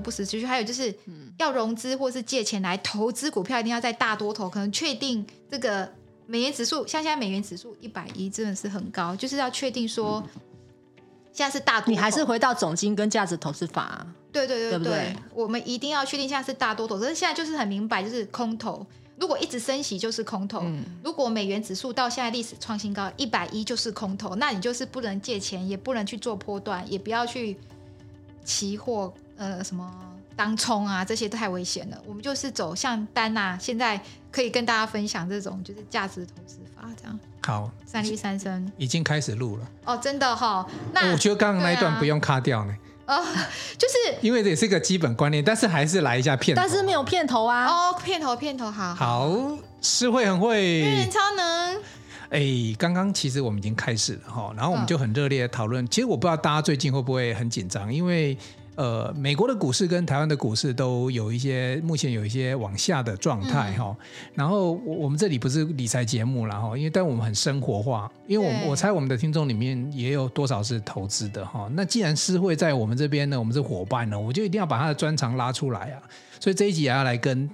多不实资讯，还有就是要融资或是借钱来投资股票，一定要在大多头，可能确定这个美元指数，像现在美元指数一百一真的是很高，就是要确定说现在是大多头。你还是回到总金跟价值投资法啊。对对对对，对对对我们一定要确定现在是大多头，可是现在就是很明白，就是空头。如果一直升息就是空头，嗯、如果美元指数到现在历史创新高一百一就是空头，那你就是不能借钱，也不能去做波段，也不要去期货呃什么当冲啊，这些都太危险了。我们就是走像丹娜现在可以跟大家分享这种就是价值投资法这样。好，三率三生已经开始录了哦，真的哈、哦。那我觉得刚刚那一段不用卡掉呢。哦，就是因为这也是一个基本观念，但是还是来一下片头，但是没有片头啊。哦，片头片头好。好，诗慧很会，超能。哎，刚刚其实我们已经开始了哈，然后我们就很热烈的讨论。其实我不知道大家最近会不会很紧张，因为。呃，美国的股市跟台湾的股市都有一些，目前有一些往下的状态哈。嗯、然后我我们这里不是理财节目啦哈，因为但我们很生活化，因为我我猜我们的听众里面也有多少是投资的哈。那既然诗慧在我们这边呢，我们是伙伴呢，我就一定要把他的专长拉出来啊。所以这一集也要来跟。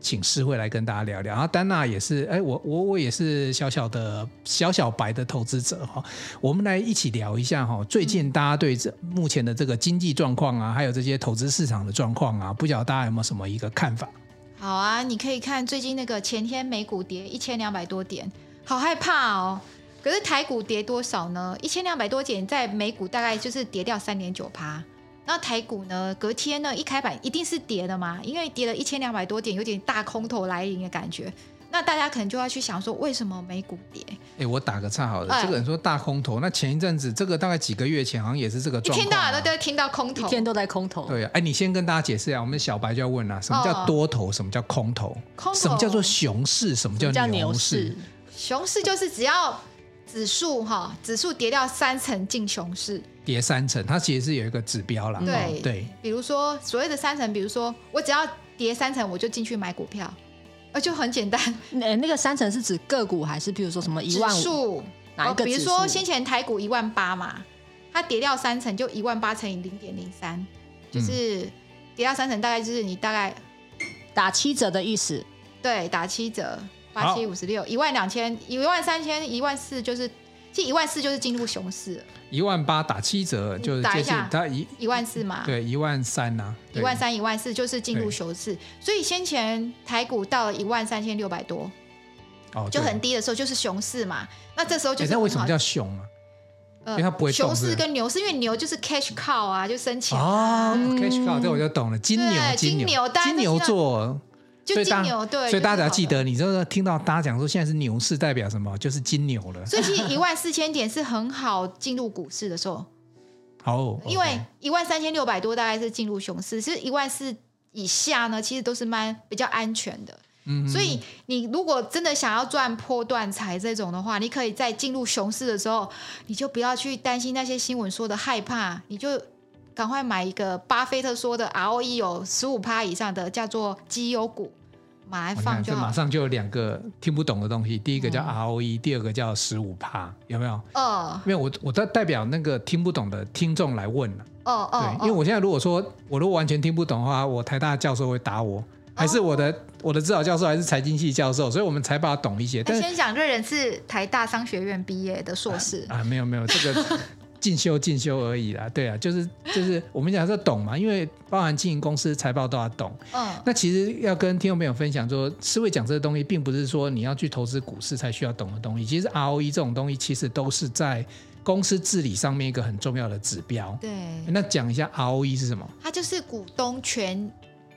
请诗慧来跟大家聊聊，然后丹娜也是，哎，我我我也是小小的小小白的投资者哈，我们来一起聊一下哈，最近大家对这目前的这个经济状况啊，还有这些投资市场的状况啊，不晓得大家有没有什么一个看法？好啊，你可以看最近那个前天美股跌一千两百多点，好害怕哦。可是台股跌多少呢？一千两百多点，在美股大概就是跌掉三点九趴。那台股呢？隔天呢？一开板一定是跌的嘛，因为跌了一千两百多点，有点大空头来临的感觉。那大家可能就要去想说，为什么美股跌？哎，我打个岔好了，哎、这个人说大空头，那前一阵子这个大概几个月前好像也是这个状况、啊，一天到晚都在听到空头，一天都在空头。对啊，哎，你先跟大家解释一下，我们小白就要问了，什么叫多头？什么叫空头？空头什么叫做熊市？什么叫牛市？熊市就是只要指数哈，指数跌掉三成进熊市。跌三成，它其实是有一个指标啦。对、哦、对，比如说所谓的三成，比如说我只要跌三成，我就进去买股票，呃，就很简单。那那个三成是指个股还是比如说什么一万数哪一个指数？比如说先前台股一万八嘛，它跌掉三成就一万八乘以零点零三，就是跌掉三成，大概就是你大概打七折的意思。对，打七折，八七五十六，一万两千，一万三千，一万四，就是。一万四就是进入熊市，一万八打七折就是接近它一一万四嘛，对，一万三呐，一万三一万四就是进入熊市，所以先前台股到了一万三千六百多，哦，就很低的时候就是熊市嘛，那这时候就是那为什么叫熊啊？因为它不会熊市跟牛市，因为牛就是 cash cow 啊，就生钱。哦，cash cow 这我就懂了，金牛金牛。金牛座。就金牛对，所以大家记得，你这个听到大家讲说现在是牛市，代表什么？就是金牛了。所以其实 一万四千点是很好进入股市的时候。好，因为一万三千六百多大概是进入熊市，其实一万四以下呢，其实都是蛮比较安全的。嗯，所以你如果真的想要赚波段财这种的话，你可以在进入熊市的时候，你就不要去担心那些新闻说的害怕，你就赶快买一个巴菲特说的 ROE 有十五趴以上的，叫做绩优股。马来放就马上就有两个听不懂的东西，第一个叫 ROE，、嗯、第二个叫十五趴，有没有？哦，因为我我代代表那个听不懂的听众来问了。哦哦，对，因为我现在如果说我如果完全听不懂的话，我台大教授会打我，还是我的、哦、我的指导教授还是财经系教授，所以我们才把它懂一些。但是先讲瑞人是台大商学院毕业的硕士啊，啊，没有没有这个。进修进修而已啦，对啊，就是就是我们讲说懂嘛，因为包含经营公司财报都要懂。嗯，那其实要跟听众朋友分享说，思维讲这个东西，并不是说你要去投资股市才需要懂的东西。其实 ROE 这种东西，其实都是在公司治理上面一个很重要的指标。对，那讲一下 ROE 是什么？它就是股东权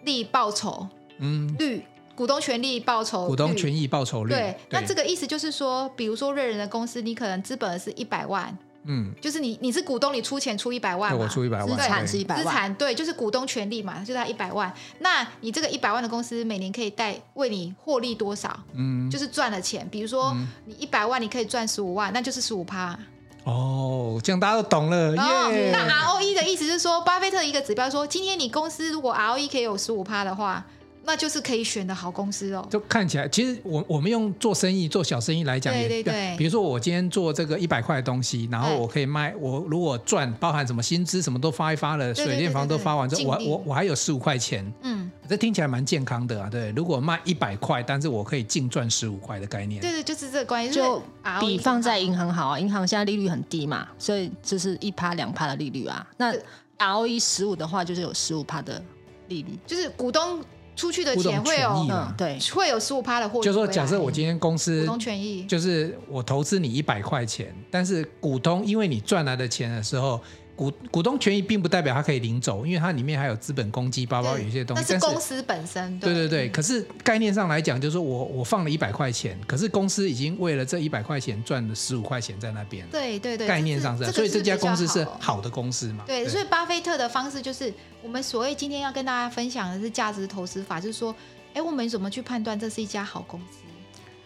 利报酬嗯率，股东权利报酬，股东权益报酬率。对，对那这个意思就是说，比如说瑞人的公司，你可能资本是一百万。嗯，就是你你是股东，你出钱出一百万嘛，我出一百万，资产是一百万，资产对，就是股东权利嘛，就他一百万。那你这个一百万的公司每年可以带为你获利多少？嗯，就是赚了钱。比如说你一百万，你可以赚十五万，那就是十五趴。哦，这样大家都懂了。哦，那 ROE 的意思是说，巴菲特一个指标说，今天你公司如果 ROE 可以有十五趴的话，那就是可以选的好公司哦。就看起来，其实我我们用做生意、做小生意来讲，对对对。比如说我今天做这个一百块的东西，然后我可以卖，我如果赚，包含什么薪资什么都发一发了，水电房都发完之后，我我我还有十五块钱。嗯，这听起来蛮健康的啊。对，如果卖一百块，但是我可以净赚十五块的概念。对对，就是这个关系，就比放在银行好啊。银行现在利率很低嘛，所以就是一趴两趴的利率啊。那 ROE 十五的话，就是有十五趴的利率，就是股东。出去的钱会有，嗯、对，会有十五趴的获利。就是说，假设我今天公司股东权益，就是我投资你一百块钱，但是股东因为你赚来的钱的时候。股股东权益并不代表他可以领走，因为它里面还有资本公积，包包有一些东西。那是公司本身。对对对，可是概念上来讲，就是说我我放了一百块钱，可是公司已经为了这一百块钱赚了十五块钱在那边。对对对，概念上是，所以这家公司是好的公司嘛？对，所以巴菲特的方式就是，我们所谓今天要跟大家分享的是价值投资法，就是说，哎，我们怎么去判断这是一家好公司？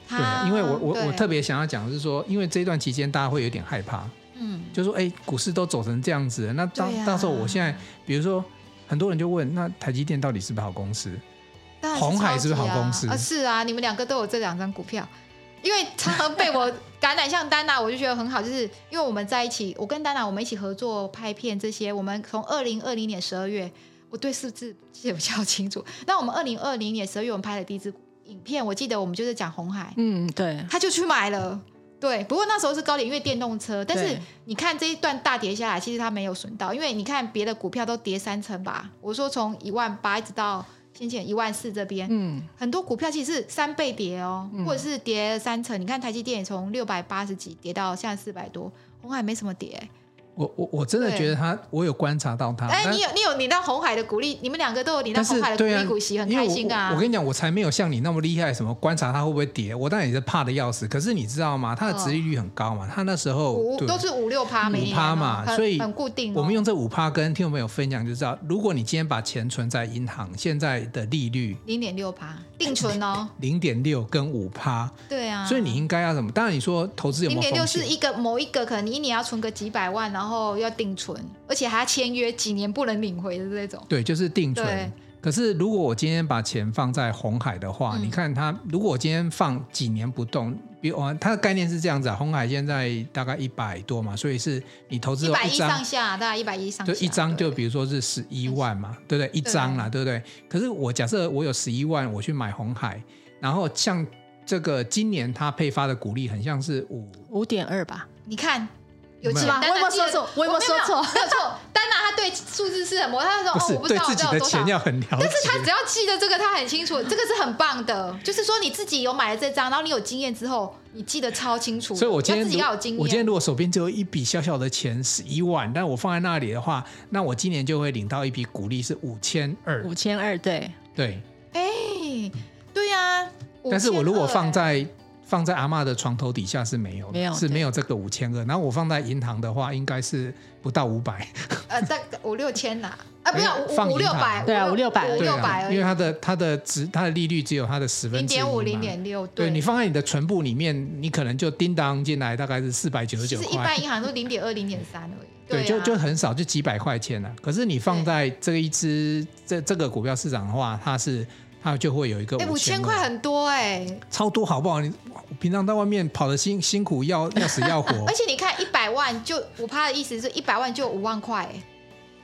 对，因为我我我特别想要讲的是说，因为这一段期间大家会有点害怕。嗯，就说哎，股市都走成这样子，那到到时候我现在，比如说很多人就问，那台积电到底是不是好公司？红海是不是好公司？啊，是啊，你们两个都有这两张股票，因为常常被我感染，像丹娜，我就觉得很好，就是因为我们在一起，我跟丹娜我们一起合作拍片这些，我们从二零二零年十二月，我对数字记得比较清楚。那我们二零二零年十二月我们拍的第一支影片，我记得我们就是讲红海，嗯，对，他就去买了。对，不过那时候是高点，因为电动车。但是你看这一段大跌下来，其实它没有损到，因为你看别的股票都跌三成吧。我说从一万八一直到先前一万四这边，嗯，很多股票其实是三倍跌哦，或者是跌三成。你看台积电也从六百八十几跌到现在四百多，红海没什么跌。我我我真的觉得他，我有观察到他。哎，你有你有领到红海的股利，你们两个都有领到红海的股利股息，很开心啊！我跟你讲，我才没有像你那么厉害，什么观察它会不会跌，我当然也是怕的要死。可是你知道吗？它的殖利率很高嘛，它那时候都是五六趴，五趴嘛，所以很固定。我们用这五趴跟听众朋友分享，就知道，如果你今天把钱存在银行，现在的利率零点六趴定存哦，零点六跟五趴，对啊，所以你应该要什么？当然你说投资有？零点六是一个某一个可能你一年要存个几百万，然后要定存。而且还要签约几年不能领回的这种，对，就是定存。对可是如果我今天把钱放在红海的话，嗯、你看它，如果我今天放几年不动，比如它的概念是这样子啊，红海现在大概一百多嘛，所以是你投资一百一上下，大概一百一上下，就一张就比如说是十一万嘛，对不对？一张啦，对不对？可是我假设我有十一万，我去买红海，然后像这个今年它配发的股利很像是五五点二吧，你看。有是吗？我有没有说错？我有没有说错？没有错。对数字是很模，她说哦，我不知道自己的钱要很了解。但是他只要记得这个，他很清楚，这个是很棒的。就是说你自己有买了这张，然后你有经验之后，你记得超清楚。所以我今天自己要有经验。我今天如果手边只有一笔小小的钱是一万，但我放在那里的话，那我今年就会领到一笔股利是五千二。五千二，对对。哎，对呀。但是我如果放在放在阿嬷的床头底下是没有的，没有是没有这个五千二。然后我放在银行的话，应该是不到五百。呃，大概五六千啦，啊，不要五五六百，对啊，五六百，五六百，因为它的它的值它的利率只有它的十分之一，零点五零点六。对，你放在你的存部里面，你可能就叮当进来，大概是四百九十九块。一般银行都零点二、零点三而已。对，就就很少，就几百块钱了。可是你放在这一支这这个股票市场的话，它是。它就会有一个五千块很多哎、欸，超多好不好？你平常在外面跑的辛辛苦要要死要活，而且你看一百万就我怕的意思是一百万就五万块、欸。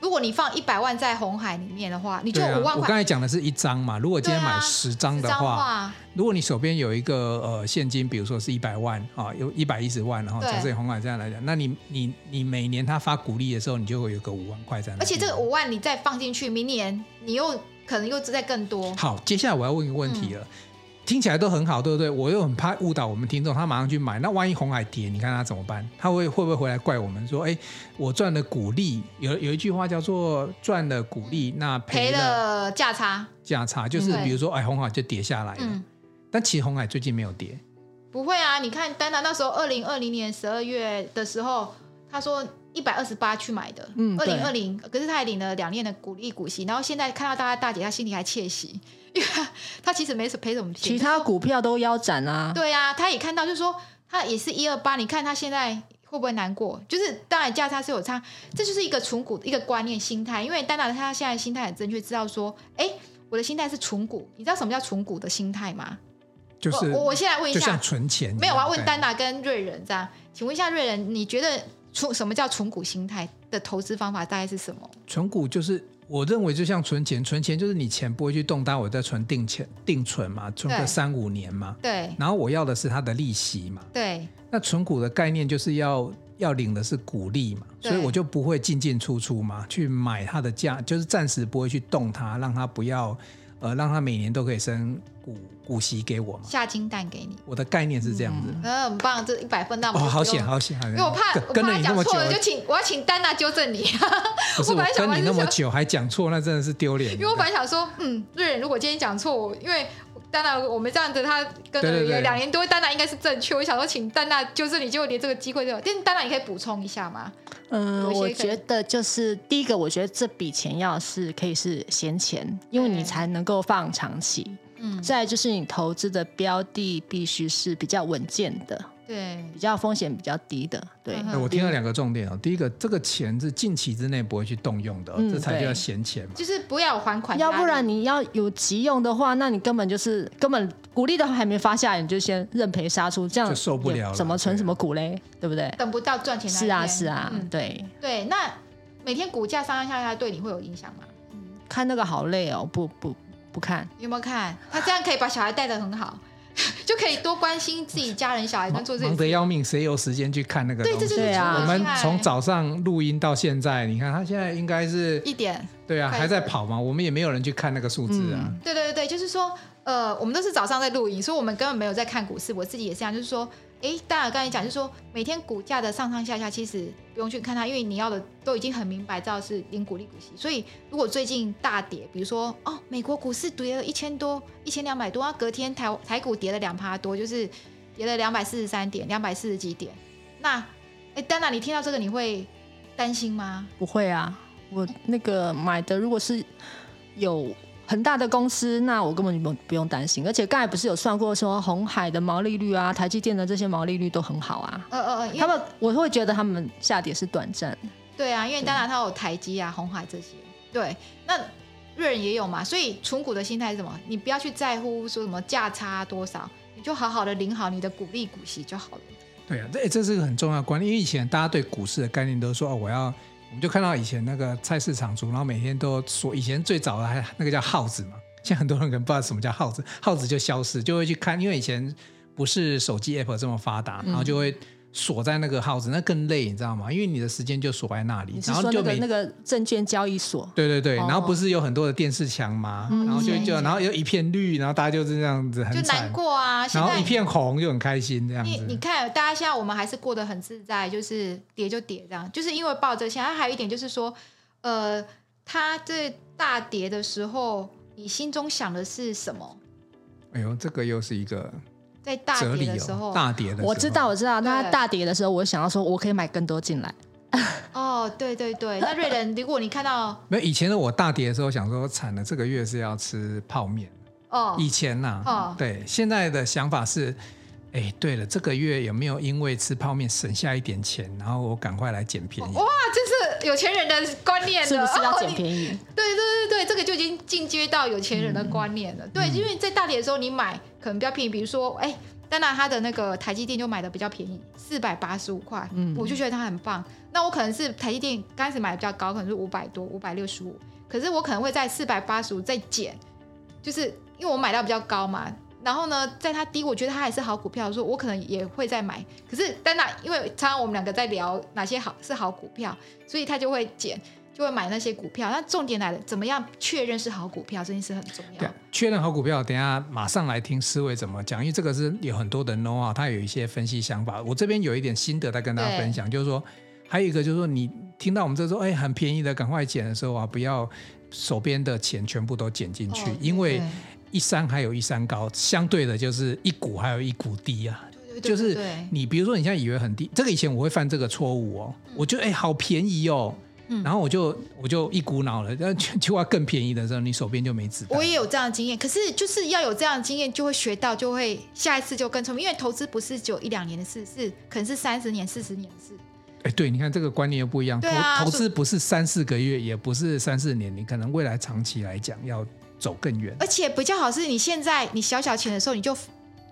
如果你放一百万在红海里面的话，你就五万块、啊。我刚才讲的是一张嘛，如果今天买十张的话，啊、如果你手边有一个呃现金，比如说是一百万啊，有一百一十万，然后假设红海这样来讲，那你你你每年他发股利的时候，你就会有个五万块在那。而且这个五万你再放进去，明年你又。可能又再更多。好，接下来我要问一个问题了，嗯、听起来都很好，对不对？我又很怕误导我们听众，他马上去买，那万一红海跌，你看他怎么办？他会会不会回来怪我们说，哎，我赚了股利，有有一句话叫做赚了股利，那赔了价差。价差就是比如说，哎，红海就跌下来了。嗯、但其实红海最近没有跌。不会啊，你看丹娜那时候二零二零年十二月的时候，他说。一百二十八去买的，嗯二零二零，可是他还领了两年的股利股息，然后现在看到大家大姐，他心里还窃喜，因为他，他其实没什赔什么钱，其他股票都腰斩啊。对啊，他也看到，就是说他也是一二八，你看他现在会不会难过？就是当然价差是有差，这就是一个存股一个观念心态，因为丹娜他现在心态很正确，知道说，哎，我的心态是存股。你知道什么叫存股的心态吗？就是我我现在问一下，就像存钱。没有，我要问丹娜跟瑞仁这样，请问一下瑞仁，你觉得存什么叫存股心态的投资方法大概是什么？存股就是我认为就像存钱，存钱就是你钱不会去动，但我在存定钱定存嘛，存个三五年嘛。对。然后我要的是它的利息嘛。对。那存股的概念就是要要领的是股利嘛，所以我就不会进进出出嘛，去买它的价，就是暂时不会去动它，让它不要。呃，让他每年都可以升股股息给我嘛？下金蛋给你。我的概念是这样子。很棒，这一百分，那我哦，好险，好险，因为我怕我怕讲错了，就请我要请丹娜纠正你。不是 我，我跟你那么久还讲错，那真的是丢脸。因为我本来想说，嗯，瑞仁如果今天讲错，因为丹娜我们这样子，他跟两年多，丹娜应该是正确。我想说，请丹娜纠正你，结果连这个机会都有。但是丹娜，你可以补充一下吗？嗯，我觉得就是第一个，我觉得这笔钱要是可以是闲钱，因为你才能够放长期。嗯，再就是你投资的标的必须是比较稳健的。对，比较风险比较低的，对。嗯、我听了两个重点哦，第一个，这个钱是近期之内不会去动用的，嗯、这才叫闲钱嘛。就是不要还款，要不然你要有急用的话，那你根本就是根本股利都还没发下来，你就先认赔杀出，这样就受不了了。怎么存什么股嘞？对不对？等不到赚钱。是啊，是啊，嗯、对对。那每天股价上上下下对你会有影响吗？看那个好累哦，不不不看。有没有看？他这样可以把小孩带的很好。就可以多关心自己家人、小孩，跟做这忙得要命，谁有时间去看那个东西？对，这就是啊。我们从早上录音到现在，你看他现在应该是一点，对啊，还在跑嘛。我们也没有人去看那个数字啊。嗯、对对对，就是说，呃，我们都是早上在录影，所以我们根本没有在看股市。我自己也是这样，就是说。哎，当然刚才讲就是说，每天股价的上上下下，其实不用去看它，因为你要的都已经很明白，知道是领股利股息。所以如果最近大跌，比如说哦，美国股市跌了一千多、一千两百多，啊，隔天台台股跌了两趴多，就是跌了两百四十三点、两百四十几点。那哎，丹娜，你听到这个你会担心吗？不会啊，我那个买的如果是有。很大的公司，那我根本不不用担心。而且刚才不是有算过说，红海的毛利率啊，台积电的这些毛利率都很好啊。呃呃呃，他们我会觉得他们下跌是短暂。对啊，因为当然它有台积啊、红海这些。对，那瑞仁也有嘛。所以存股的心态是什么？你不要去在乎说什么价差多少，你就好好的领好你的股利股息就好了。对啊，这这是个很重要的观念。因为以前大家对股市的概念都说哦，我要。我们就看到以前那个菜市场主，然后每天都说，以前最早的还那个叫耗子嘛，现在很多人可能不知道什么叫耗子，耗子就消失，就会去看，因为以前不是手机 app 这么发达，然后就会。锁在那个号子，那更累，你知道吗？因为你的时间就锁在那里，然后就那个证券交易所。对对对，然后不是有很多的电视墙吗？然后就就然后有一片绿，然后大家就是这样子很，就难过啊。然后一片红就很开心这样子。你你看，大家现在我们还是过得很自在，就是跌就跌这样，就是因为抱着钱。还有一点就是说，呃，它这大跌的时候，你心中想的是什么？哎呦，这个又是一个。在大跌的时候，哦、大跌的时候，我知道，我知道。那大跌的时候，我想要说，我可以买更多进来。哦，对对对。那瑞仁，如果你看到 没有以前的我大跌的时候，想说惨了，这个月是要吃泡面。哦，以前呐、啊，哦，对，现在的想法是，哎，对了，这个月有没有因为吃泡面省下一点钱，然后我赶快来捡便宜？哇，这是有钱人的观念，是不是要捡便宜？哦、对对对对，这个就已经进阶到有钱人的观念了。嗯、对，因为在大跌的时候你买。可能比较便宜，比如说，哎，丹娜他的那个台积电就买的比较便宜，四百八十五块，嗯，我就觉得它很棒。那我可能是台积电刚开始买的比较高，可能是五百多，五百六十五，可是我可能会在四百八十五再减，就是因为我买到比较高嘛。然后呢，在它低，我觉得它还是好股票，说我可能也会再买。可是丹娜，因为常常我们两个在聊哪些好是好股票，所以他就会减。就会买那些股票，那重点来了，怎么样确认是好股票？这件事很重要。确认好股票，等一下马上来听思维怎么讲，因为这个是有很多的 know 啊，他有一些分析想法。我这边有一点心得在跟大家分享，就是说，还有一个就是说，你听到我们这说，哎，很便宜的，赶快捡的时候啊，不要手边的钱全部都捡进去，哦、因为一山还有一山高，相对的就是一股还有一股低啊。就是你比如说你现在以为很低，这个以前我会犯这个错误哦，嗯、我觉得哎，好便宜哦。然后我就我就一股脑了，但 就要更便宜的时候，你手边就没子弹。我也有这样的经验，可是就是要有这样的经验，就会学到，就会下一次就更聪明。因为投资不是只有一两年的事，是可能是三十年、四十年的事。哎，对，你看这个观念又不一样。对啊，投投资不是三四个月，也不是三四年，你可能未来长期来讲要走更远。而且比较好是你现在你小小钱的时候，你就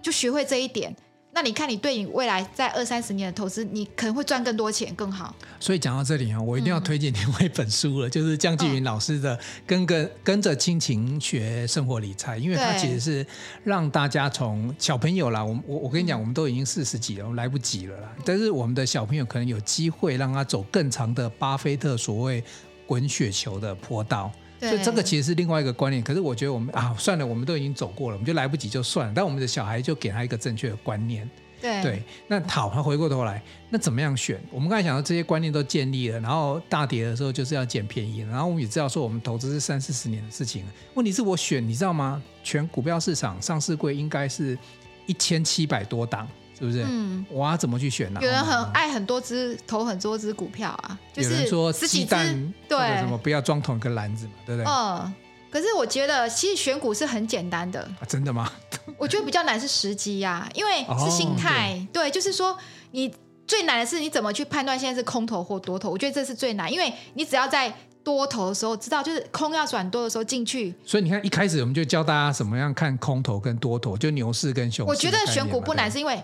就学会这一点。那你看，你对你未来在二三十年的投资，你可能会赚更多钱，更好。所以讲到这里啊，我一定要推荐另外一本书了，嗯、就是江继云老师的《跟跟跟着亲情学生活理财》，因为他其实是让大家从小朋友啦，我我我跟你讲，我们都已经四十几了，我们来不及了啦。但是我们的小朋友可能有机会让他走更长的巴菲特所谓滚雪球的坡道。所以这个其实是另外一个观念，可是我觉得我们啊，算了，我们都已经走过了，我们就来不及就算了。但我们的小孩就给他一个正确的观念，对对。那好，他回过头来，那怎么样选？我们刚才讲到这些观念都建立了，然后大跌的时候就是要捡便宜，然后我们也知道说我们投资是三四十年的事情。问题是我选，你知道吗？全股票市场上市柜应该是一千七百多档。是不是？嗯，我要怎么去选呢？有人很爱很多只，投很多只股票啊。就是、说鸡蛋对什么不要装同一个篮子嘛，对不对？嗯。可是我觉得其实选股是很简单的。啊、真的吗？我觉得比较难是时机呀、啊，因为是心态。哦、对，对，就是说你最难的是你怎么去判断现在是空头或多头。我觉得这是最难，因为你只要在多头的时候知道，就是空要转多的时候进去。所以你看一开始我们就教大家怎么样看空头跟多头，就牛市跟熊市。我觉得选股不难，是因为。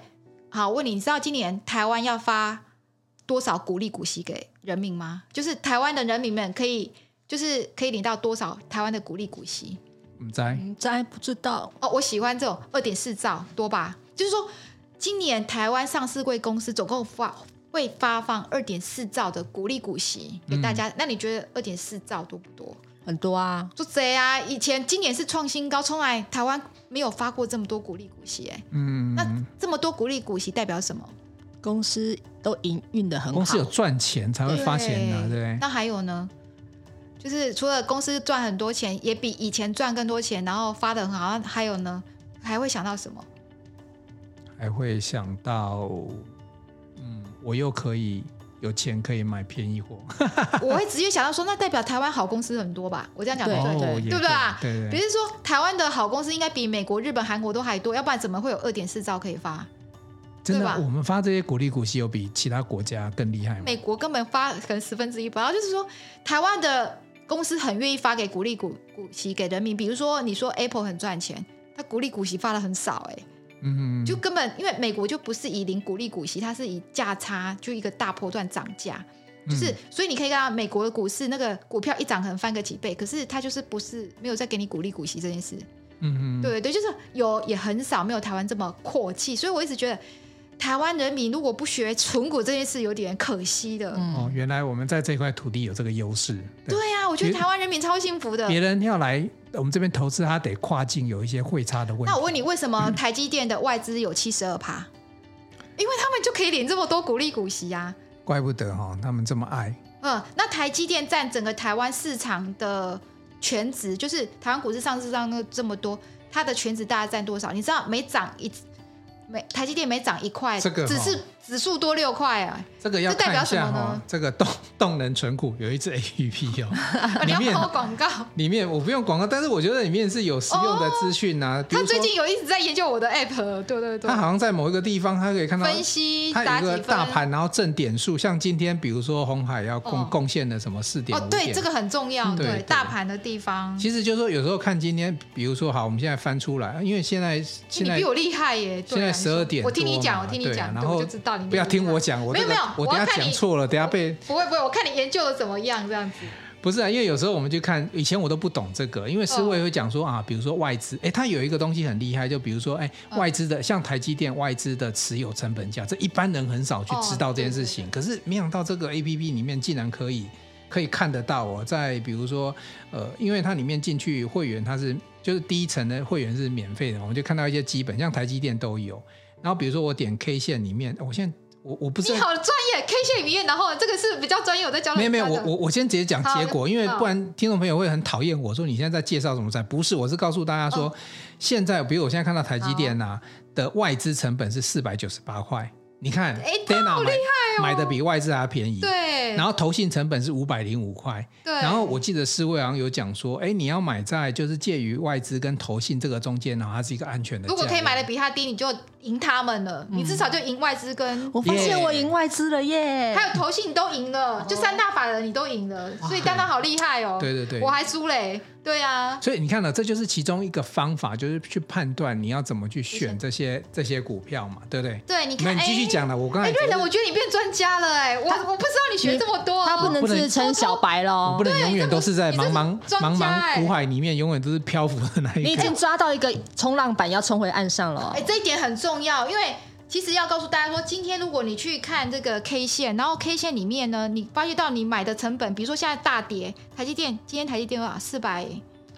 好，我问你，你知道今年台湾要发多少股利股息给人民吗？就是台湾的人民们可以，就是可以领到多少台湾的股利股息？唔知唔，知，不知道。哦，我喜欢这种二点四兆多吧？就是说，今年台湾上市贵公司总共发会发放二点四兆的股利股息给大家。嗯、那你觉得二点四兆多不多？很多啊，做贼啊？以前今年是创新高，从来台湾。没有发过这么多股利股息，哎，嗯，那这么多股利股息代表什么？公司都营运的很好，公司有赚钱才会发钱的，对，对，对。那还有呢？就是除了公司赚很多钱，也比以前赚更多钱，然后发的很好，还有呢？还会想到什么？还会想到，嗯，我又可以。有钱可以买便宜货，我会直接想到说，那代表台湾好公司很多吧？我这样讲对对对，对不对啊？对对。比如说，台湾的好公司应该比美国、日本、韩国都还多，要不然怎么会有二点四兆可以发？真的，吧我们发这些股利股息有比其他国家更厉害吗？美国根本发可能十分之一不到，就是说，台湾的公司很愿意发给股利股股息给人民。比如说，你说 Apple 很赚钱，它股利股息发的很少，哎。嗯，就根本因为美国就不是以零股利股息，它是以价差就一个大波段涨价，就是、嗯、所以你可以看到美国的股市那个股票一涨可能翻个几倍，可是它就是不是没有再给你股利股息这件事。嗯嗯，对对，就是有也很少没有台湾这么阔气，所以我一直觉得。台湾人民如果不学存股这件事，有点可惜的。哦，原来我们在这块土地有这个优势。对呀、啊，我觉得台湾人民超幸福的。别人要来我们这边投资，他得跨境有一些汇差的问题。那我问你，为什么台积电的外资有七十二趴？因为他们就可以领这么多股利股息啊。怪不得哈、哦，他们这么爱。嗯，那台积电占整个台湾市场的全值，就是台湾股市上市上那这么多，它的全值大概占多少？你知道每涨一次。每台积电没涨一块，这个、哦、只是指数多六块啊。这个要看一下哈，这个动 动能存股有一只 A P P 哦，里面广告里面我不用广告，但是我觉得里面是有实用的资讯啊。他最近有一直在研究我的 App，对对对。他好像在某一个地方，他可以看到分析，他有一个大盘，然后挣点数，像今天比如说红海要贡贡献的什么四点，哦，对，这个很重要，对，对大盘的地方。其实就是说有时候看今天，比如说好，我们现在翻出来，因为现在现在你比我厉害耶，现在十二点，我听你讲，我听你讲，然后就知道你不要听我讲，我没有没有。我等下讲错了，等下被不会不会，我看你研究的怎么样这样子。不是啊，因为有时候我们就看，以前我都不懂这个，因为思维会讲说啊，比如说外资，哎，它有一个东西很厉害，就比如说哎，外资的像台积电外资的持有成本价，这一般人很少去知道这件事情。可是没想到这个 APP 里面竟然可以可以看得到哦，在比如说呃，因为它里面进去会员，它是就是第一层的会员是免费的，我们就看到一些基本，像台积电都有。然后比如说我点 K 线里面，我现在。我我不知道。你好专业，K 线里面，然后这个是比较专业，我在教。没有没有，我我我先直接讲结果，因为不然听众朋友会很讨厌我说你现在在介绍什么在？不是，我是告诉大家说，现在比如我现在看到台积电呐的外资成本是四百九十八块，你看，哎，好厉害哦，买的比外资还便宜。对。然后投信成本是五百零五块，对。然后我记得四位好像有讲说，哎，你要买在就是介于外资跟投信这个中间，然后它是一个安全的。如果可以买的比它低，你就赢他们了，你至少就赢外资跟。我发现我赢外资了耶！还有投信你都赢了，就三大法人你都赢了，所以丹丹好厉害哦。对对对，我还输嘞。对啊，所以你看呢，这就是其中一个方法，就是去判断你要怎么去选这些这些股票嘛，对不对？对，你看，那你继续讲了。欸、我刚才，瑞仁，我觉得你变专家了，哎，我我不知道你学这么多，他不能自称小白喽，我不能永远都是在茫茫茫茫苦海里面，永远都是漂浮的那一个。你已经抓到一个冲浪板，要冲回岸上了。哎，这一点很重要，因为。其实要告诉大家说，今天如果你去看这个 K 线，然后 K 线里面呢，你发现到你买的成本，比如说现在大跌，台积电今天台积电多少四百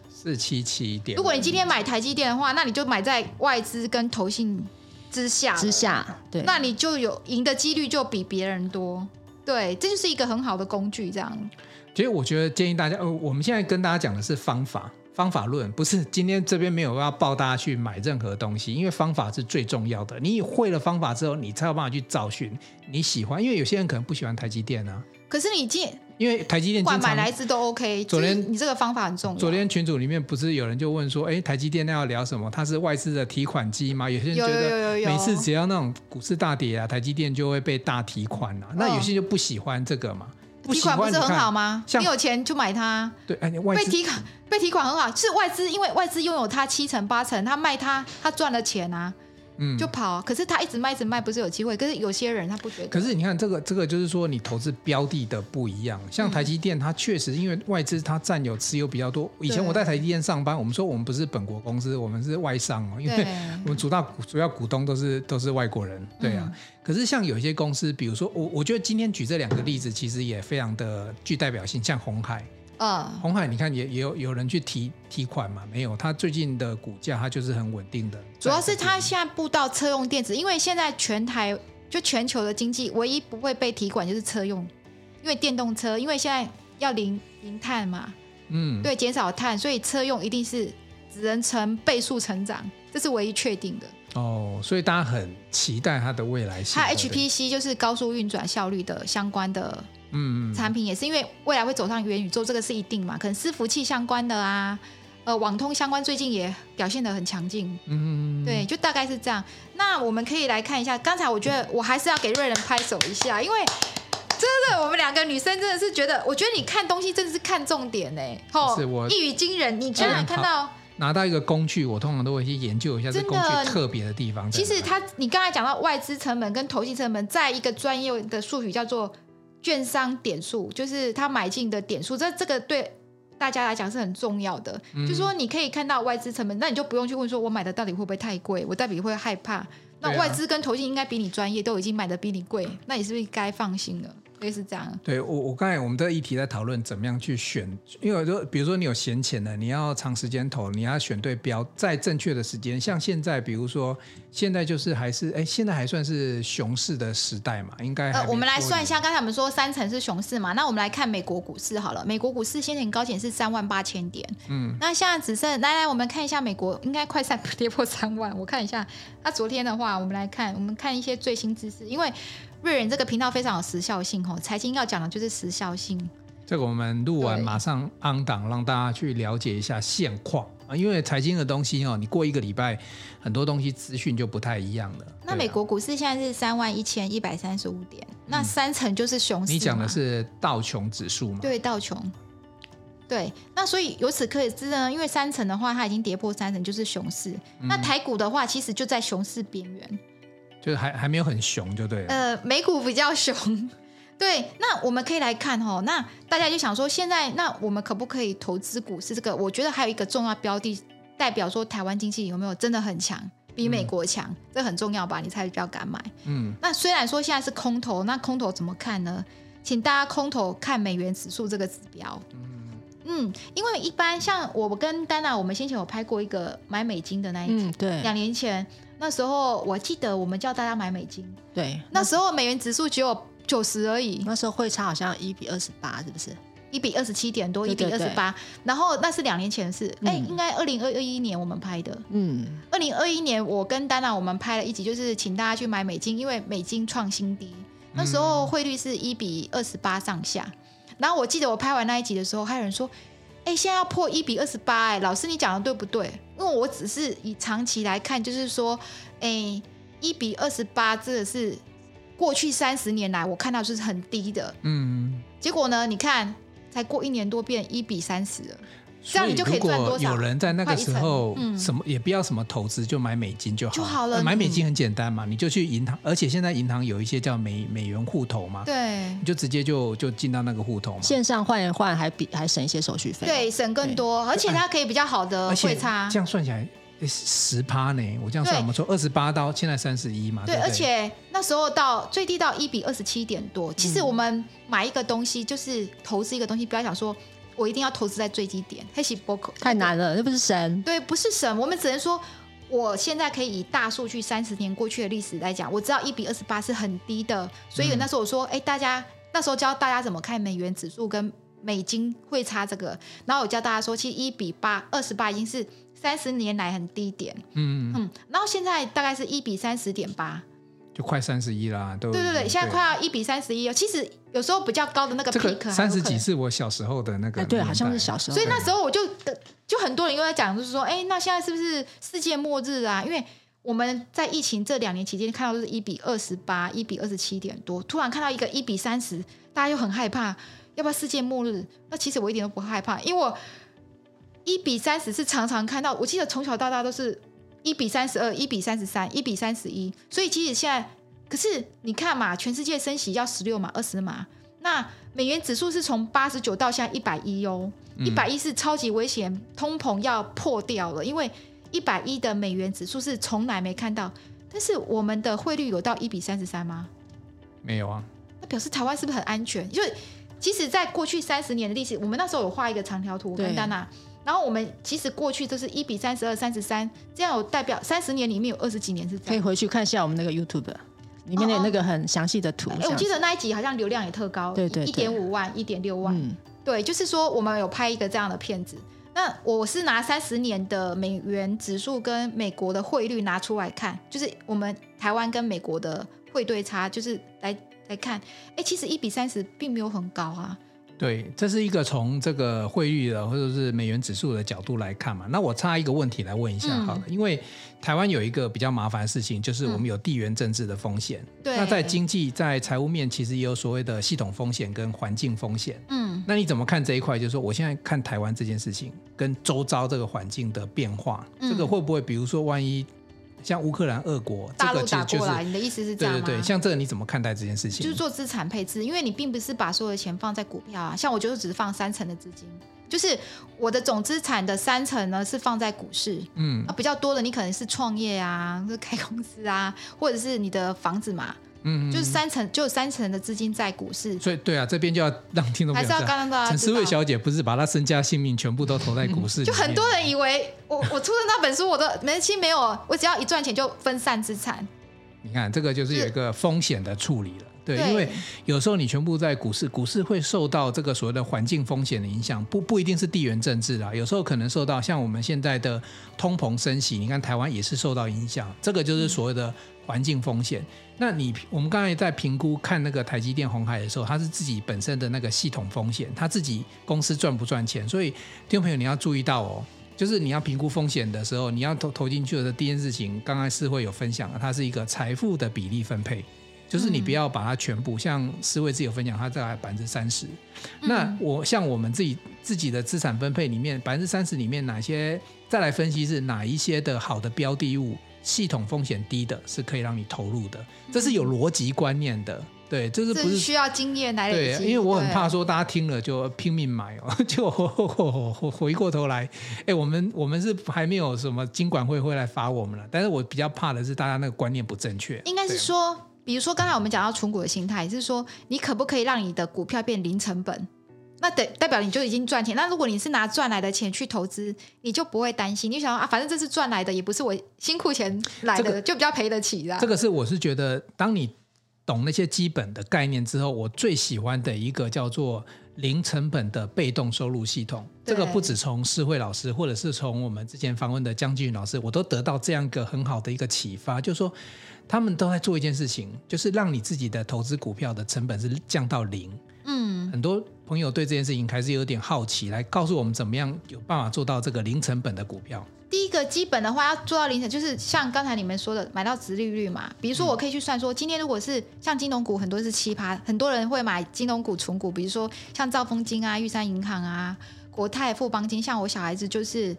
四七七点。如果你今天买台积电的话，那你就买在外资跟投信之下之下，对，那你就有赢的几率就比别人多。对，这就是一个很好的工具，这样。其实我觉得建议大家，呃，我们现在跟大家讲的是方法。方法论不是今天这边没有要抱大家去买任何东西，因为方法是最重要的。你会了方法之后，你才有办法去找寻你喜欢。因为有些人可能不喜欢台积电啊。可是你进，因为台积电，不管买哪一支都 OK。昨天你这个方法很重要。昨天群组里面不是有人就问说，哎，台积电那要聊什么？它是外资的提款机吗？有些人觉得每次只要那种股市大跌啊，台积电就会被大提款啊。那有些人就不喜欢这个嘛。提款不是很好吗？你有钱就买它。对，哎，外资被提款被提款很好，是外资，因为外资拥有它七成八成，他卖它，他赚了钱啊。嗯，就跑，可是他一直卖，一直卖，不是有机会？可是有些人他不觉得。可是你看这个，这个就是说你投资标的的不一样。像台积电，它确实因为外资它占有持有比较多。以前我在台积电上班，我们说我们不是本国公司，我们是外商哦，因为我们主大主要股东都是都是外国人，对啊。可是像有一些公司，比如说我，我觉得今天举这两个例子，其实也非常的具代表性，像红海。啊，鸿、uh, 海，你看也也有有人去提提款嘛？没有，它最近的股价它就是很稳定的。主要是它现在步到车用电子，因为现在全台就全球的经济唯一不会被提款就是车用，因为电动车，因为现在要零零碳嘛，嗯，对，减少碳，所以车用一定是只能成倍数成长，这是唯一确定的。哦，所以大家很期待它的未来性。它 HPC 就是高速运转效率的相关的。嗯，产品也是因为未来会走上元宇宙，这个是一定嘛？可能伺服器相关的啊，呃，网通相关最近也表现的很强劲。嗯，对，就大概是这样。那我们可以来看一下，刚才我觉得我还是要给瑞仁拍手一下，因为真的，我们两个女生真的是觉得，我觉得你看东西真的是看重点呢。哦，是我一语惊人。你刚才看到拿到一个工具，我通常都会去研究一下这工具特别的地方。其实它，你刚才讲到外资成本跟投机成本，在一个专业的术语叫做。券商点数就是他买进的点数，这这个对大家来讲是很重要的。嗯、就是说你可以看到外资成本，那你就不用去问说，我买的到底会不会太贵？我到底会害怕？那外资跟投信应该比你专业，都已经买的比你贵，那你是不是该放心了？类似这样，对我我刚才我们这个议题在讨论怎么样去选，因为说比如说你有闲钱的，你要长时间投，你要选对标，在正确的时间。像现在，比如说现在就是还是哎，现在还算是熊市的时代嘛，应该。呃，我们来算一下，刚才我们说三成是熊市嘛，那我们来看美国股市好了，美国股市先前高点是三万八千点，嗯，那现在只剩来来，我们看一下美国应该快三 跌破三万，我看一下，那昨天的话，我们来看，我们看一些最新知识，因为。瑞仁这个频道非常有时效性哦，财经要讲的就是时效性。这个我们录完马上 on 档，让大家去了解一下现况啊。因为财经的东西哦，你过一个礼拜，很多东西资讯就不太一样了。那美国股市现在是三万一千一百三十五点，那三成就是熊市。你讲的是道琼指数吗？对，道琼。对，那所以由此可以知呢，因为三成的话，它已经跌破三成，就是熊市。那台股的话，其实就在熊市边缘。就是还还没有很熊，就对了。呃，美股比较熊，对。那我们可以来看哦，那大家就想说，现在那我们可不可以投资股市？这个我觉得还有一个重要标的，代表说台湾经济有没有真的很强，比美国强，嗯、这很重要吧？你才比较敢买。嗯。那虽然说现在是空头，那空头怎么看呢？请大家空头看美元指数这个指标。嗯，嗯。因为一般像我跟丹娜，我们先前有拍过一个买美金的那一集，嗯、对，两年前。那时候我记得我们叫大家买美金，对，那时候美元指数只有九十而已。那时候汇差好像一比二十八，是不是？一比二十七点多，一比二十八。然后那是两年前的事，哎、嗯，应该二零二一年我们拍的。嗯，二零二一年我跟丹娜我们拍了一集，就是请大家去买美金，因为美金创新低。那时候汇率是一比二十八上下。然后我记得我拍完那一集的时候，还有人说。哎，现在要破一比二十八，哎，老师你讲的对不对？因为我只是以长期来看，就是说，哎，一比二十八，这个是过去三十年来我看到就是很低的，嗯。结果呢，你看，才过一年多变一比三十了。这样你就可以赚多少？有人在那个时候，什么也不要什么投资，就买美金就好，就好了。买美金很简单嘛，你就去银行，而且现在银行有一些叫美美元户头嘛，对，你就直接就就进到那个户头嘛。线上换一换还比还省一些手续费，对，省更多，而且它可以比较好的汇差。这样算起来十趴呢？我这样算，我们说二十八到现在三十一嘛。对，而且那时候到最低到一比二十七点多。其实我们买一个东西就是投资一个东西，不要想说。我一定要投资在最低点，太难了，那不是神。对，不是神，我们只能说，我现在可以以大数据三十年过去的历史来讲，我知道一比二十八是很低的，所以那时候我说，哎、嗯，大家那时候教大家怎么看美元指数跟美金汇差这个，然后我教大家说，其实一比八二十八已经是三十年来很低点，嗯嗯，然后现在大概是一比三十点八。就快三十一啦，都对对对，现在快要一比三十一哦。其实有时候比较高的那个 peak 三十几是我小时候的那个，对，好像是小时候。所以那时候我就就很多人又在讲，就是说，哎，那现在是不是世界末日啊？因为我们在疫情这两年期间看到的是一比二十八，一比二十七点多，突然看到一个一比三十，大家又很害怕，要不要世界末日？那其实我一点都不害怕，因为我一比三十是常常看到，我记得从小到大都是。一比三十二，一比三十三，一比三十一，所以其实现在，可是你看嘛，全世界升息要十六码、二十码，那美元指数是从八十九到现在一百一哦，一百一是超级危险，通膨要破掉了，因为一百一的美元指数是从来没看到，但是我们的汇率有到一比三十三吗？没有啊，那表示台湾是不是很安全？因为其实，在过去三十年的历史，我们那时候有画一个长条图，跟丹娜。然后我们其实过去都是一比三十二、三十三，这样有代表三十年里面有二十几年是这样。可以回去看一下我们那个 YouTube 里面的那个很详细的图。哎、哦，我记得那一集好像流量也特高，对对，一点五万、一点六万。嗯，对，就是说我们有拍一个这样的片子。那我是拿三十年的美元指数跟美国的汇率拿出来看，就是我们台湾跟美国的汇兑差，就是来来看。哎，其实一比三十并没有很高啊。对，这是一个从这个汇率的或者是美元指数的角度来看嘛。那我插一个问题来问一下好了，嗯、因为台湾有一个比较麻烦的事情，就是我们有地缘政治的风险。对、嗯。那在经济、在财务面，其实也有所谓的系统风险跟环境风险。嗯。那你怎么看这一块？就是说，我现在看台湾这件事情跟周遭这个环境的变化，嗯、这个会不会，比如说，万一？像乌克兰、俄国，大陆打过来，你的意思是这样吗？对对对，像这个你怎么看待这件事情？就是做资产配置，因为你并不是把所有的钱放在股票啊。像我就是只是放三成的资金，就是我的总资产的三成呢是放在股市，嗯，啊比较多的你可能是创业啊，是开公司啊，或者是你的房子嘛。嗯，就是三成，就三成的资金在股市。所以，对啊，这边就要让听众还是要刚刚的陈思慧小姐不是把她身家性命全部都投在股市，就很多人以为我我出的那本书，我都没期没有，我只要一赚钱就分散资产。你看，这个就是有一个风险的处理了。对，因为有时候你全部在股市，股市会受到这个所谓的环境风险的影响，不不一定是地缘政治啦，有时候可能受到像我们现在的通膨升息，你看台湾也是受到影响，这个就是所谓的环境风险。那你我们刚才在评估看那个台积电、红海的时候，它是自己本身的那个系统风险，它自己公司赚不赚钱，所以听众朋友你要注意到哦。就是你要评估风险的时候，你要投投进去的第一件事情，刚才是会有分享的，它是一个财富的比例分配，就是你不要把它全部，嗯、像思维自己有分享，它在百分之三十。那我像我们自己自己的资产分配里面，百分之三十里面哪些再来分析是哪一些的好的标的物，系统风险低的，是可以让你投入的，这是有逻辑观念的。对，这是不是，是需要经验来累积？对，因为我很怕说大家听了就拼命买哦，就回过头来，哎，我们我们是还没有什么金管会会来罚我们了。但是我比较怕的是大家那个观念不正确。应该是说，比如说刚才我们讲到存股的心态，是说你可不可以让你的股票变零成本？那代代表你就已经赚钱。那如果你是拿赚来的钱去投资，你就不会担心。你想说啊，反正这是赚来的，也不是我辛苦钱来的，这个、就比较赔得起啦。这个是我是觉得，当你。懂那些基本的概念之后，我最喜欢的一个叫做零成本的被动收入系统。这个不止从诗慧老师，或者是从我们之前访问的江继云老师，我都得到这样一个很好的一个启发，就是说他们都在做一件事情，就是让你自己的投资股票的成本是降到零。嗯，很多朋友对这件事情还是有点好奇，来告诉我们怎么样有办法做到这个零成本的股票。第一个基本的话要做到零成，就是像刚才你们说的，买到殖利率嘛。比如说，我可以去算说，今天如果是像金融股，很多是七趴，很多人会买金融股存股，比如说像兆丰金啊、玉山银行啊、国泰富邦金，像我小孩子就是，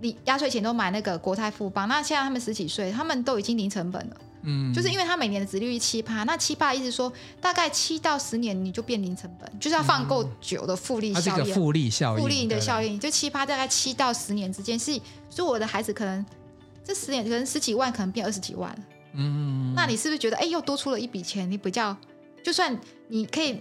你压岁钱都买那个国泰富邦，那现在他们十几岁，他们都已经零成本了。嗯，就是因为他每年的殖利率七趴，那七趴意思说大概七到十年你就变零成本，就是要放够久的复利效应。复利效应，复利的效应，就七趴大概七到十年之间，是所以我的孩子可能这十年可能十几万，可能变二十几万。嗯，那你是不是觉得哎，又多出了一笔钱？你比较就算你可以。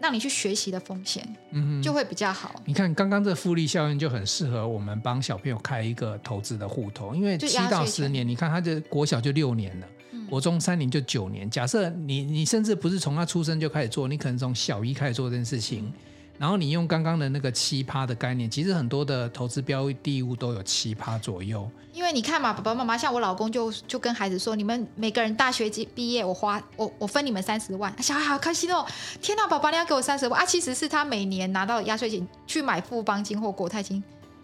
让你去学习的风险，嗯，就会比较好。你看，刚刚这复利效应就很适合我们帮小朋友开一个投资的户头，因为七到十年，你看他的国小就六年了，嗯、国中三年就九年。假设你你甚至不是从他出生就开始做，你可能从小一开始做这件事情。嗯然后你用刚刚的那个七趴的概念，其实很多的投资标的物都有七趴左右。因为你看嘛，爸爸妈妈像我老公就就跟孩子说，你们每个人大学毕毕业，我花我我分你们三十万，小孩好开心哦！天哪，爸爸你要给我三十万啊！其实是他每年拿到压岁钱去买富邦金或国泰金，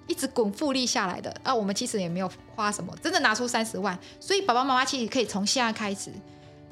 一直滚复利下来的啊。我们其实也没有花什么，真的拿出三十万，所以爸爸妈妈其实可以从现在开始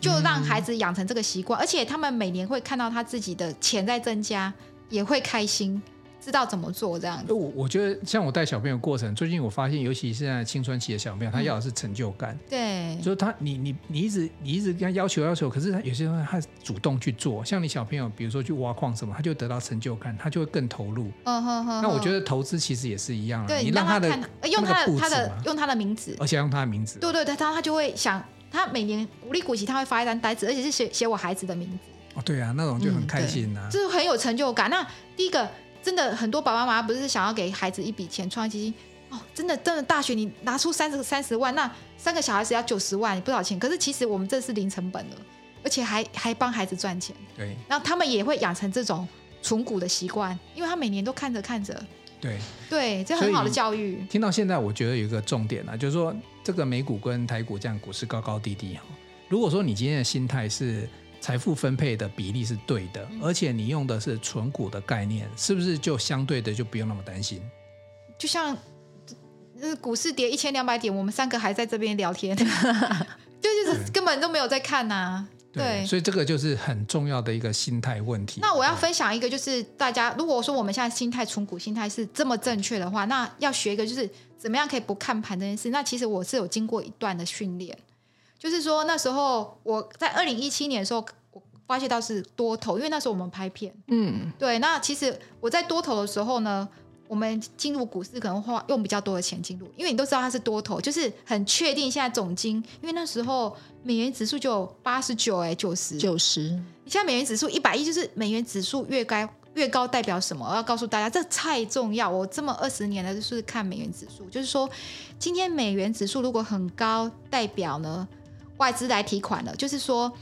就让孩子养成这个习惯，而且他们每年会看到他自己的钱在增加。也会开心，知道怎么做这样子。我我觉得像我带小朋友过程，最近我发现，尤其是现在青春期的小朋友，他要的是成就感。嗯、对，就是他，你你你一直你一直跟他要求要求，可是他有些时候他主动去做。像你小朋友，比如说去挖矿什么，他就得到成就感，他就会更投入。嗯哼哼。那我觉得投资其实也是一样，对，你让他的用他的他的用他的名字，而且用他的名字。对对对，他他就会想，他每年股利股息他会发一张单子，而且是写写我孩子的名字。哦，对啊，那种就很开心呐、啊，嗯、就是很有成就感。那第一个，真的很多爸爸妈妈不是想要给孩子一笔钱创基金哦，真的真的大学你拿出三十三十万，那三个小孩子要九十万，不少钱。可是其实我们这是零成本的，而且还还帮孩子赚钱。对，然后他们也会养成这种存股的习惯，因为他每年都看着看着。对对，这很好的教育。听到现在，我觉得有一个重点啊，就是说这个美股跟台股这样股市高高低低哈。如果说你今天的心态是。财富分配的比例是对的，而且你用的是存股的概念，是不是就相对的就不用那么担心？就像股市跌一千两百点，我们三个还在这边聊天，就就是根本都没有在看呐、对，所以这个就是很重要的一个心态问题。那我要分享一个，就是大家如果说我们现在心态存股心态是这么正确的话，那要学一个就是怎么样可以不看盘这件事。那其实我是有经过一段的训练。就是说，那时候我在二零一七年的时候，我发现到是多头，因为那时候我们拍片，嗯，对。那其实我在多头的时候呢，我们进入股市可能花用比较多的钱进入，因为你都知道它是多头，就是很确定现在总金，因为那时候美元指数就八十九哎九十九十，你现在美元指数一百一，就是美元指数越高越高代表什么？我要告诉大家，这太重要。我这么二十年来就是看美元指数，就是说今天美元指数如果很高，代表呢？外资来提款了，就是说，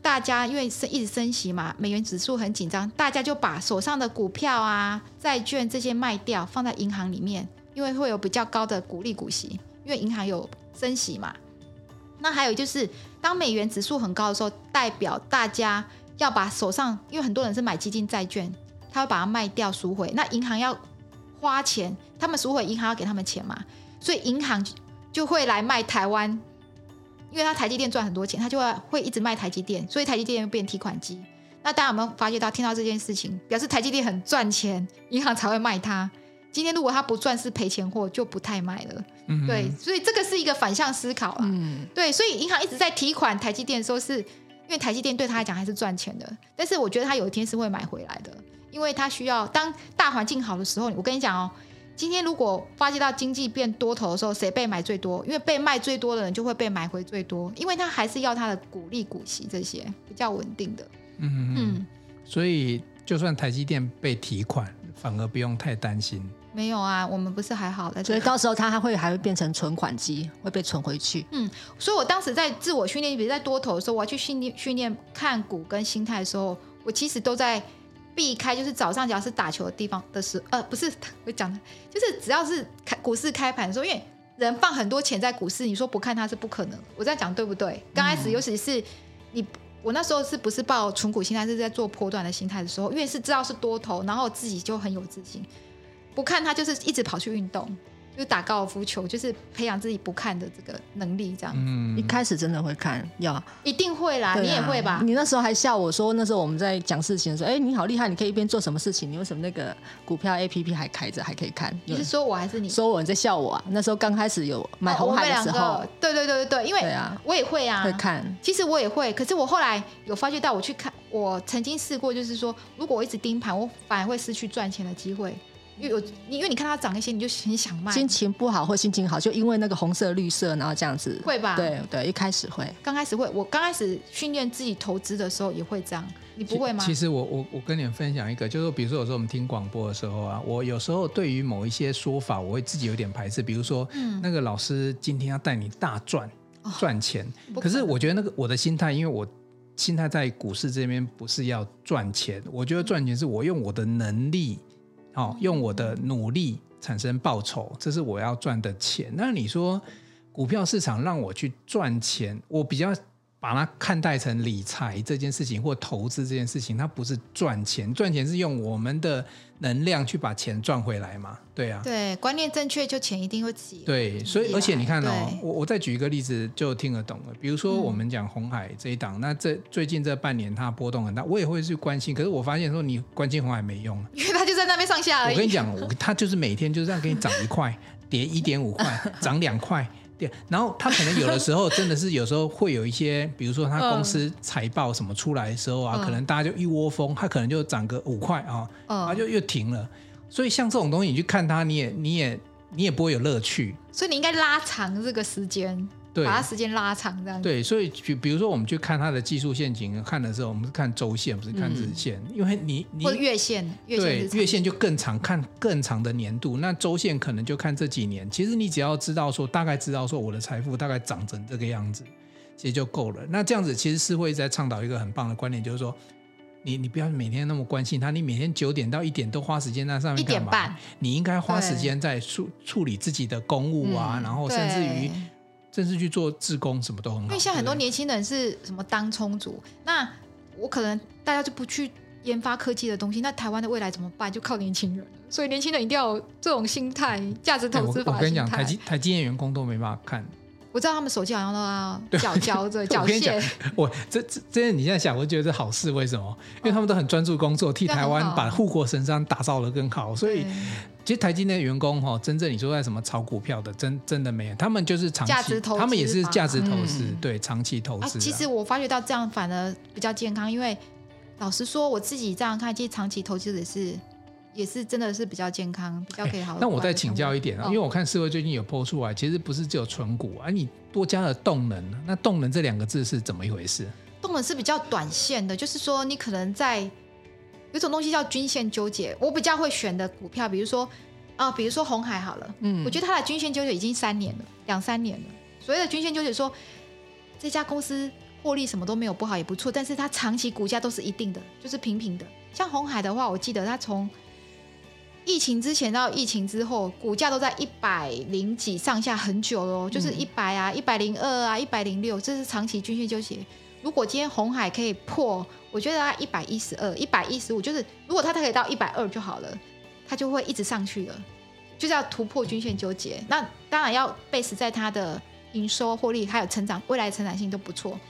大家因为升一直升息嘛，美元指数很紧张，大家就把手上的股票啊、债券这些卖掉，放在银行里面，因为会有比较高的股利股息，因为银行有升息嘛。那还有就是，当美元指数很高的时候，代表大家要把手上，因为很多人是买基金债券，他会把它卖掉赎回，那银行要花钱，他们赎回银行要给他们钱嘛，所以银行就会来卖台湾。因为他台积电赚很多钱，他就会会一直卖台积电，所以台积电变提款机。那大家有没有发觉到，听到这件事情，表示台积电很赚钱，银行才会卖它。今天如果它不赚是赔钱货，就不太卖了。嗯、对，所以这个是一个反向思考啊。嗯、对，所以银行一直在提款台积电，说是因为台积电对他来讲还是赚钱的。但是我觉得他有一天是会买回来的，因为他需要当大环境好的时候，我跟你讲哦。今天如果发现到经济变多头的时候，谁被买最多？因为被卖最多的人就会被买回最多，因为他还是要他的股利股息这些比较稳定的。嗯嗯嗯。所以就算台积电被提款，反而不用太担心。没有啊，我们不是还好的。所以到时候它还会还会变成存款机，会被存回去。嗯，所以我当时在自我训练，比如在多头的时候，我要去训练训练看股跟心态的时候，我其实都在。避开就是早上只要是打球的地方的时候，呃，不是 我讲的，就是只要是开股市开盘的时候，因为人放很多钱在股市，你说不看它是不可能。我在讲对不对？刚开始，尤其是你，我那时候是不是抱存股心态，是在做波段的心态的时候，因为是知道是多头，然后自己就很有自信，不看它就是一直跑去运动，就打高尔夫球，就是培养自己不看的这个能力，这样。嗯，一开始真的会看，要一定会啦，啊、你也会吧？你那时候还笑我说，那时候我们在讲事情的时候，哎，你好厉害，你可以一边做什么事情？你为什么那个股票 APP 还开着，还可以看？你是说我还是你？说我你在笑我啊？那时候刚开始有买红海的时候，哦、对对对对对，因为我也会啊，会看。其实我也会，可是我后来有发觉到，我去看，我曾经试过，就是说，如果我一直盯盘，我反而会失去赚钱的机会。因为有你，因为你看它涨一些，你就很想卖。心情不好或心情好，就因为那个红色、绿色，然后这样子。会吧？对对，一开始会。刚开始会，我刚开始训练自己投资的时候也会这样。你不会吗？其实我我我跟你们分享一个，就是比如说有时候我们听广播的时候啊，我有时候对于某一些说法，我会自己有点排斥。比如说，嗯，那个老师今天要带你大赚赚钱，哦，可是我觉得那个我的心态，因为我心态在股市这边不是要赚钱，我觉得赚钱是我用我的能力。哦，用我的努力产生报酬，这是我要赚的钱。那你说股票市场让我去赚钱，我比较把它看待成理财这件事情或投资这件事情，它不是赚钱，赚钱是用我们的。能量去把钱赚回来嘛？对啊，对，观念正确，就钱一定会自己。对，所以而且你看哦，我我再举一个例子就听得懂了。比如说我们讲红海这一档，嗯、那这最近这半年它波动很大，我也会去关心。可是我发现说你关心红海没用，因为它就在那边上下而已。我跟你讲，它就是每天就这样给你涨一块，跌一点五块，涨两块。对，然后他可能有的时候真的是有时候会有一些，比如说他公司财报什么出来的时候啊，嗯、可能大家就一窝蜂，他可能就涨个五块啊，他、嗯、就又停了。所以像这种东西，你去看它，你也你也你也不会有乐趣。所以你应该拉长这个时间。对，把它时间拉长这样子。对，所以比比如说，我们去看它的技术陷阱，看的时候，我们是看周线，不是看日线，嗯、因为你你或月线，月线对月线就更长，看更长的年度。那周线可能就看这几年。其实你只要知道说，大概知道说我的财富大概长成这个样子，其实就够了。那这样子其实是会在倡导一个很棒的观念，就是说，你你不要每天那么关心它，你每天九点到一点都花时间在上面干嘛？一点半，你应该花时间在处处理自己的公务啊，嗯、然后甚至于。甚至去做志工，什么都很好。因为现在很多年轻人是什么当充足，那我可能大家就不去研发科技的东西，那台湾的未来怎么办？就靠年轻人。所以年轻人一定要有这种心态，价值投资法。我跟你讲，台积台积电员工都没办法看。我知道他们手机好像都要缴交着 缴械。我这这这，你现在想，我觉得是好事。为什么？因为他们都很专注工作，替台湾把护国神山打造得更好。所以，其实台积电的员工哈，真正你说在什么炒股票的，真真的没有。他们就是长期，他们也是价值投资，嗯、对长期投资、啊。其实我发觉到这样反而比较健康，因为老实说，我自己这样看，其实长期投资也是。也是真的是比较健康，比较可以好。那、欸、我再请教一点啊，因为我看社会最近有 po 出来，其实不是只有存股啊，你多加了动能。那动能这两个字是怎么一回事？动能是比较短线的，就是说你可能在有种东西叫均线纠结。我比较会选的股票，比如说啊，比如说红海好了，嗯，我觉得它的均线纠结已经三年了，两三年了。所谓的均线纠结说，这家公司获利什么都没有不好也不错，但是它长期股价都是一定的，就是平平的。像红海的话，我记得它从疫情之前到疫情之后，股价都在一百零几上下很久了，哦，就是一百啊、一百零二啊、一百零六，这是长期均线纠结。如果今天红海可以破，我觉得它一百一十二、一百一十五，就是如果它它可以到一百二就好了，它就会一直上去了，就是要突破均线纠结。那当然要 base 在它的营收、获利还有成长，未来成长性都不错。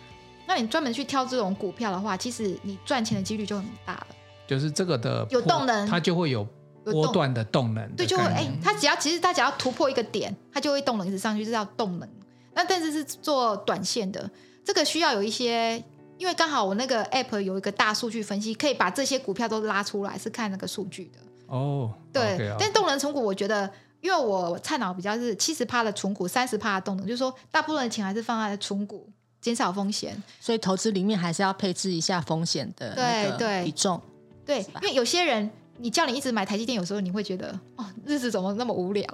那你专门去挑这种股票的话，其实你赚钱的几率就很大了。就是这个的有动能，它就会有。波段的动能的，对，就会哎，它只要其实它只要突破一个点，它就会动能一直上去，这叫动能。那但是是做短线的，这个需要有一些，因为刚好我那个 app 有一个大数据分析，可以把这些股票都拉出来，是看那个数据的。哦，对。Okay, okay. 但动能存股，我觉得，因为我菜脑比较是七十趴的存股，三十趴的动能，就是说大部分的钱还是放在存股，减少风险。所以投资里面还是要配置一下风险的对对比重。对，对，因为有些人。你叫你一直买台积电，有时候你会觉得哦，日子怎么那么无聊？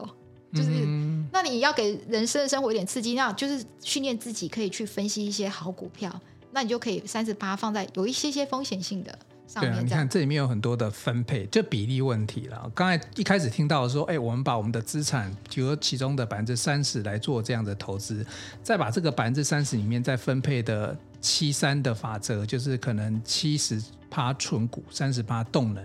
就是，嗯、那你要给人生的生活一点刺激，那就是训练自己可以去分析一些好股票，那你就可以三十八放在有一些些风险性的上面。对啊，你看这里面有很多的分配，就比例问题了。刚才一开始听到说，哎，我们把我们的资产，比如其中的百分之三十来做这样的投资，再把这个百分之三十里面再分配的七三的法则，就是可能七十趴存股，三十趴动能。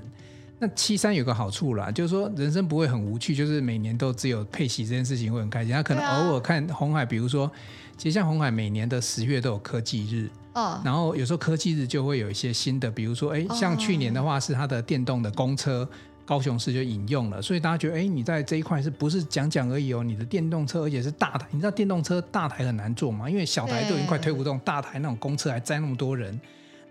那七三有个好处啦，就是说人生不会很无趣，就是每年都只有配息这件事情会很开心。他可能偶尔看红海，比如说，其实像红海每年的十月都有科技日，哦，然后有时候科技日就会有一些新的，比如说，哎，像去年的话是它的电动的公车。高雄市就引用了，所以大家觉得，哎，你在这一块是不是讲讲而已哦？你的电动车，而且是大台，你知道电动车大台很难做吗？因为小台都已经快推不动，大台那种公车还载那么多人。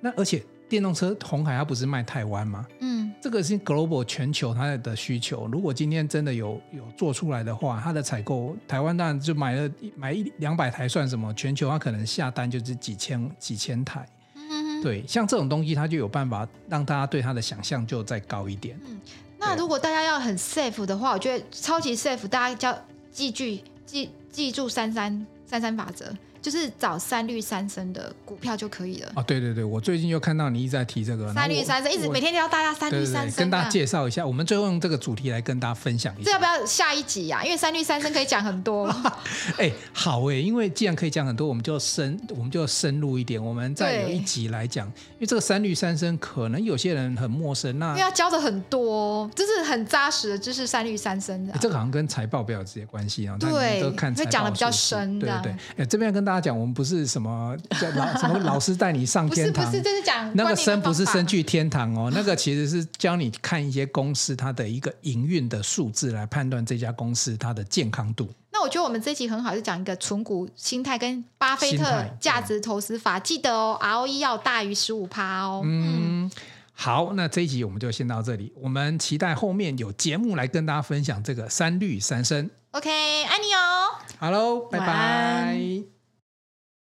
那而且电动车红海它不是卖台湾吗？嗯，这个是 global 全球它的需求。如果今天真的有有做出来的话，它的采购台湾当然就买了买一两百台算什么？全球它可能下单就是几千几千台。嗯，对，像这种东西，它就有办法让大家对它的想象就再高一点。嗯。那如果大家要很 safe 的话，我觉得超级 safe，大家要记住记记住三三三三法则。就是找三绿三升的股票就可以了。哦，对对对，我最近又看到你一直在提这个三绿三升，一直每天都要大家三绿三升，跟大家介绍一下。我们最后用这个主题来跟大家分享一下。这要不要下一集呀、啊？因为三绿三升可以讲很多。哎，好哎，因为既然可以讲很多，我们就深我们就深入一点。我们再有一集来讲，因为这个三绿三升可能有些人很陌生。那因为要教的很多，就是很扎实的知识。三绿三升的，这个好像跟财报比较有直接关系啊。对，都看会讲的比较深。对对对，哎，这边跟大家讲，我们不是什么叫老什么老师带你上天堂，不是不是，就是讲那个生不是生去天堂哦，那个其实是教你看一些公司它的一个营运的数字来判断这家公司它的健康度。那我觉得我们这一集很好，是讲一个存股心态跟巴菲特价值投资法，记得哦，ROE 要大于十五趴哦。嗯，好，那这一集我们就先到这里，我们期待后面有节目来跟大家分享这个三绿三升。OK，爱你哦。Hello，拜拜。